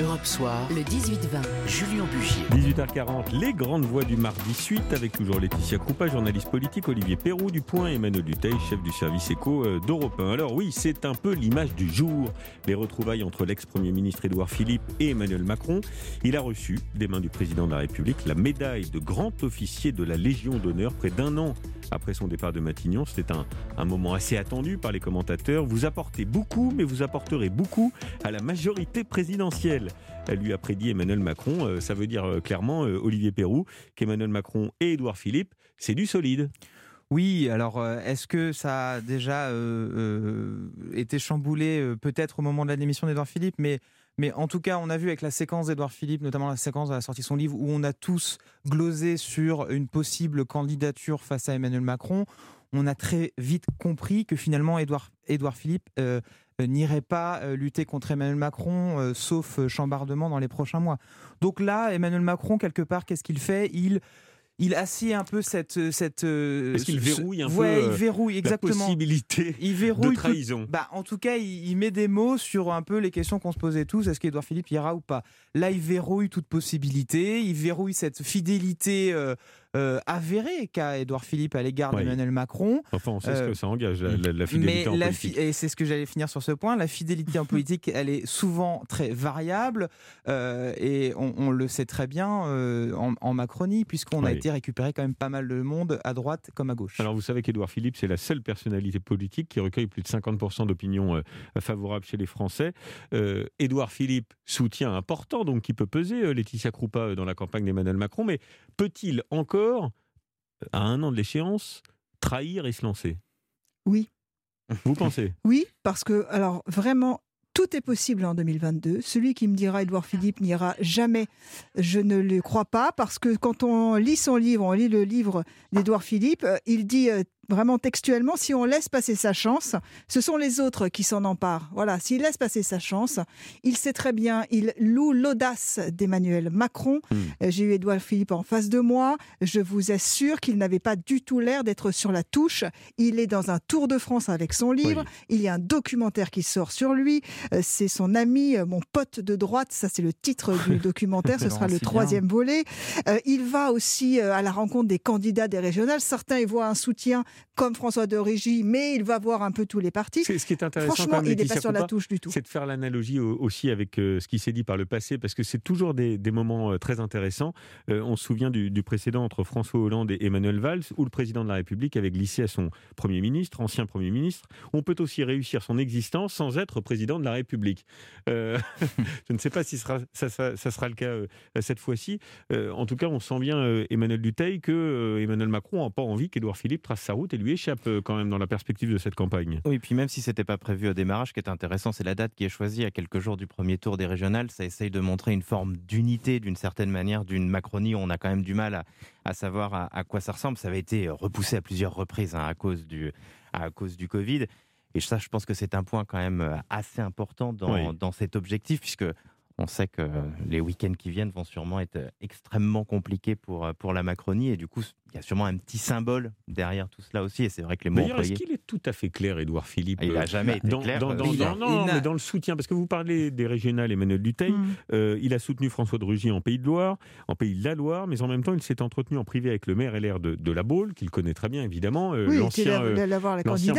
Europe Soir, le 18-20, Julien Bugier. 18h40, les grandes voix du mardi suite avec toujours Laetitia Kroupa, journaliste politique, Olivier Perrou du Point, Emmanuel Duteil, chef du service éco euh, d'Europe 1. Alors oui, c'est un peu l'image du jour, les retrouvailles entre l'ex-premier ministre Édouard Philippe et Emmanuel Macron. Il a reçu des mains du président de la République la médaille de grand officier de la Légion d'honneur près d'un an après son départ de Matignon. C'était un, un, moment assez attendu par les commentateurs. Vous apportez beaucoup, mais vous apporterez beaucoup à la majorité présidentielle. Elle lui a prédit Emmanuel Macron. Euh, ça veut dire euh, clairement, euh, Olivier Perrou, qu'Emmanuel Macron et Édouard Philippe, c'est du solide. Oui, alors est-ce que ça a déjà été chamboulé peut-être au moment de la démission d'Edouard Philippe mais, mais en tout cas, on a vu avec la séquence d'Edouard Philippe, notamment la séquence de la sortie de son livre, où on a tous glosé sur une possible candidature face à Emmanuel Macron, on a très vite compris que finalement Édouard Philippe n'irait pas lutter contre Emmanuel Macron, euh, sauf chambardement dans les prochains mois. Donc là, Emmanuel Macron, quelque part, qu'est-ce qu'il fait? Il il assied un peu cette cette Est-ce qu'il verrouille un ouais, peu il verrouille exactement. la possibilité il verrouille de trahison. Tout, bah en tout cas il, il, met des mots sur un peu les questions qu'on se posait tous. Est-ce qu'Edouard Philippe ira ou pas? Là il verrouille toute possibilité. Il verrouille cette fidélité euh, euh, avérée qu'a Édouard Philippe à l'égard d'Emmanuel Macron. Enfin, on sait euh, ce que ça engage, la, la, la fidélité mais en la politique. et c'est ce que j'allais finir sur ce point. La fidélité en politique, elle est souvent très variable euh, et on, on, le sait très bien en, en, Macronie, puisqu'on a été récupéré quand même pas mal de monde à droite comme à gauche. Alors, vous savez qu'Édouard Philippe, c'est la seule personnalité politique qui recueille plus de 50% d'opinions favorables chez les Français. Édouard Philippe, soutien important, donc qui peut peser Laetitia Kroupa dans la campagne d'Emmanuel Macron, mais peut-il encore à un an de l'échéance, trahir et se lancer Oui. Vous pensez? Oui, parce que, alors vraiment, tout est possible en 2022. Celui qui me dira Édouard Philippe n'ira jamais, je ne le crois pas, parce que quand on lit son livre, on lit le livre d'Édouard Philippe, il dit vraiment textuellement, si on laisse passer sa chance, ce sont les autres qui s'en emparent. Voilà, s'il laisse passer sa chance, il sait très bien, il loue l'audace d'Emmanuel Macron. Mmh. J'ai eu Édouard Philippe en face de moi. Je vous assure qu'il n'avait pas du tout l'air d'être sur la touche. Il est dans un tour de France avec son livre. Oui. Il y a un documentaire qui sort sur lui. C'est son ami, mon pote de droite. Ça, c'est le titre du documentaire. Ce sera le troisième bien. volet. Il va aussi à la rencontre des candidats des régionales. Certains y voient un soutien comme François de Régie, mais il va voir un peu tous les partis. Ce qui est intéressant, franchement, il n'est pas sur la touche du tout. C'est de faire l'analogie aussi avec ce qui s'est dit par le passé, parce que c'est toujours des, des, moments très intéressants. Euh, on se souvient du, du, précédent entre François Hollande et Emmanuel Valls, où le président de la République avait glissé à son Premier ministre, ancien Premier ministre. On peut aussi réussir son existence sans être président de la République. Euh, je ne sais pas si sera, ça, ça, ça, sera le cas euh, cette fois-ci. en tout cas, on sent bien, Emmanuel Duteil, que Emmanuel Macron n'a pas envie qu'Édouard Philippe trace sa route et lui échappe quand même dans la perspective de cette campagne. Oui, puis même si c'était pas prévu au démarrage, ce qui est intéressant, c'est la date qui est choisie à quelques jours du premier tour des régionales. Ça essaye de montrer une forme d'unité, d'une certaine manière, d'une Macronie où on a quand même du mal à, à savoir à, à, quoi ça ressemble. Ça avait été repoussé à plusieurs reprises hein, à, cause du, à cause du Covid. Et ça, je pense que c'est un point quand même assez important dans, oui. dans cet objectif, puisque on sait que les week-ends qui viennent vont sûrement être extrêmement compliqués pour, pour la Macronie. Et du coup, il y a sûrement un petit symbole derrière tout cela aussi. Et c'est vrai que les mots D'ailleurs, est-ce qu'il est tout à fait clair, Édouard Philippe Il n'a jamais été dans, clair. Dans, dans, dans, non, mais dans le soutien, parce que vous parlez des régionales, Emmanuel Duteil, mm. euh, il a soutenu François de Rugy en Pays de Loire, en Pays de la Loire, mais en même temps, il s'est entretenu en privé avec le maire LR de, de La Baule, qu'il connaît très bien, évidemment, euh, oui, l'ancien euh,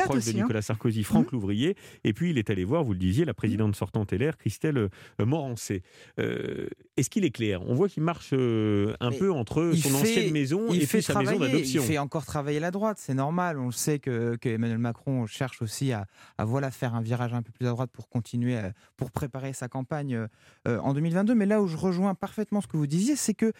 proche aussi, de Nicolas hein. Sarkozy, Franck mm. Louvrier. Et puis, il est allé voir, vous le disiez, la présidente sortante LR, Christelle euh, Morancé. Est-ce qu'il est clair? On voit qu'il marche un mais peu entre son fait, ancienne maison et puis sa maison d'adoption encore travailler la droite, c'est normal. On le sait que, que, Emmanuel Macron cherche aussi à, à, voilà faire un virage un peu plus à droite pour continuer, à, pour préparer sa campagne euh, en 2022. Mais là où je rejoins parfaitement ce que vous disiez, c'est que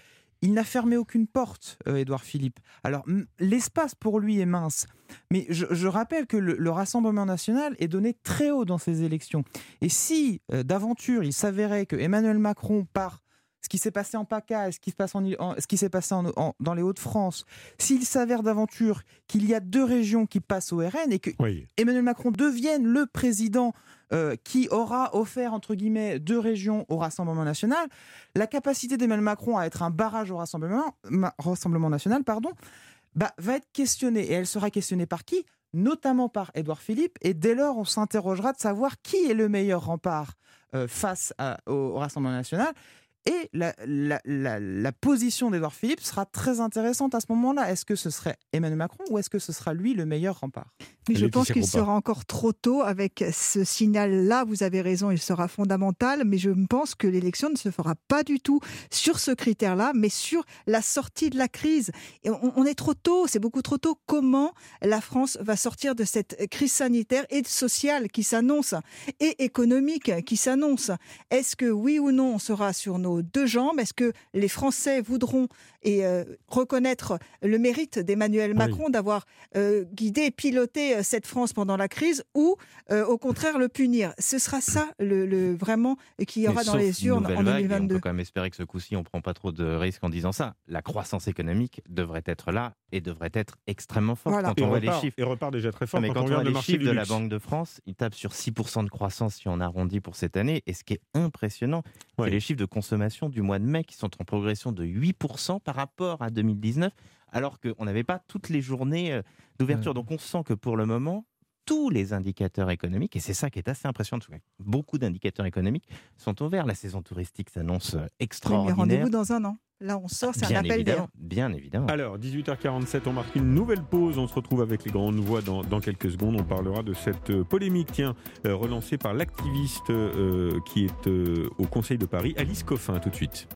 il n'a fermé aucune porte, euh, Édouard Philippe. Alors, l'espace pour lui est mince. Mais je, je rappelle que le, le, Rassemblement national est donné très haut dans ces élections. Et si, euh, d'aventure, il s'avérait que Emmanuel Macron part ce qui s'est passé en PACA, ce qui se passe en, en ce qui s'est passé en, en, dans les Hauts-de-France, s'il s'avère d'aventure qu'il y a deux régions qui passent au RN et que oui. Emmanuel Macron devienne le président euh, qui aura offert entre guillemets deux régions au Rassemblement national, la capacité d'Emmanuel Macron à être un barrage au Rassemblement, Rassemblement national, pardon, bah, va être questionnée et elle sera questionnée par qui? Notamment par Édouard Philippe, et dès lors on s'interrogera de savoir qui est le meilleur rempart euh, face à- au, au Rassemblement national. Et la, la- la- la position d'Edouard Philippe sera très intéressante à ce moment-là. Est-ce que ce serait Emmanuel Macron ou est-ce que ce sera lui le meilleur rempart? Mais je pense qu'il sera encore trop tôt avec ce signal-là. Vous avez raison, il sera fondamental, mais je pense que l'élection ne se fera pas du tout sur ce critère-là, mais sur la sortie de la crise. Et on, on est trop tôt, c'est beaucoup trop tôt. Comment la France va sortir de cette crise sanitaire et sociale qui s'annonce et économique qui s'annonce? Est-ce que oui ou non on sera sur nos deux jambes Est-ce que les Français voudront et euh, reconnaître le mérite d'Emmanuel Oui. Macron d'avoir euh, guidé, piloté euh, cette France pendant la crise ou euh, au contraire le punir? Ce sera ça le, le- vraiment qui y aura Mais dans les urnes en vague, et On 2022. peut quand même espérer que ce coup-ci, on prend pas trop de risques en disant ça. La croissance économique devrait être là et devrait être extrêmement forte. Voilà. Quand Et on voit les repart, chiffres, et repart déjà très Non, fort mais quand, quand on on regarde voit le les marché chiffres de la. Banque de France, ils tapent sur 6% de croissance si on arrondit pour cette année. Et ce qui est impressionnant, Ouais. c'est les chiffres de consommation du mois de mai qui sont en progression de 8% par rapport à 2019, alors qu'on n'avait pas toutes les journées euh, d'ouverture. Donc on sent que pour le moment, tous les indicateurs économiques, et c'est ça qui est assez impressionnant, beaucoup d'indicateurs économiques sont ouverts. La saison touristique s'annonce euh, Oui, mais extraordinaire. rendez-vous dans un an. Là, on sort, c'est un bien appel évidemment, d'air. bien évidemment. Alors, 18h47, on marque une nouvelle pause. On se retrouve avec les grandes voix dans, dans quelques secondes. On parlera de cette euh, polémique, tiens, euh, relancée par l'activiste euh, qui est euh, au Conseil de Paris, Alice Coffin, tout de suite.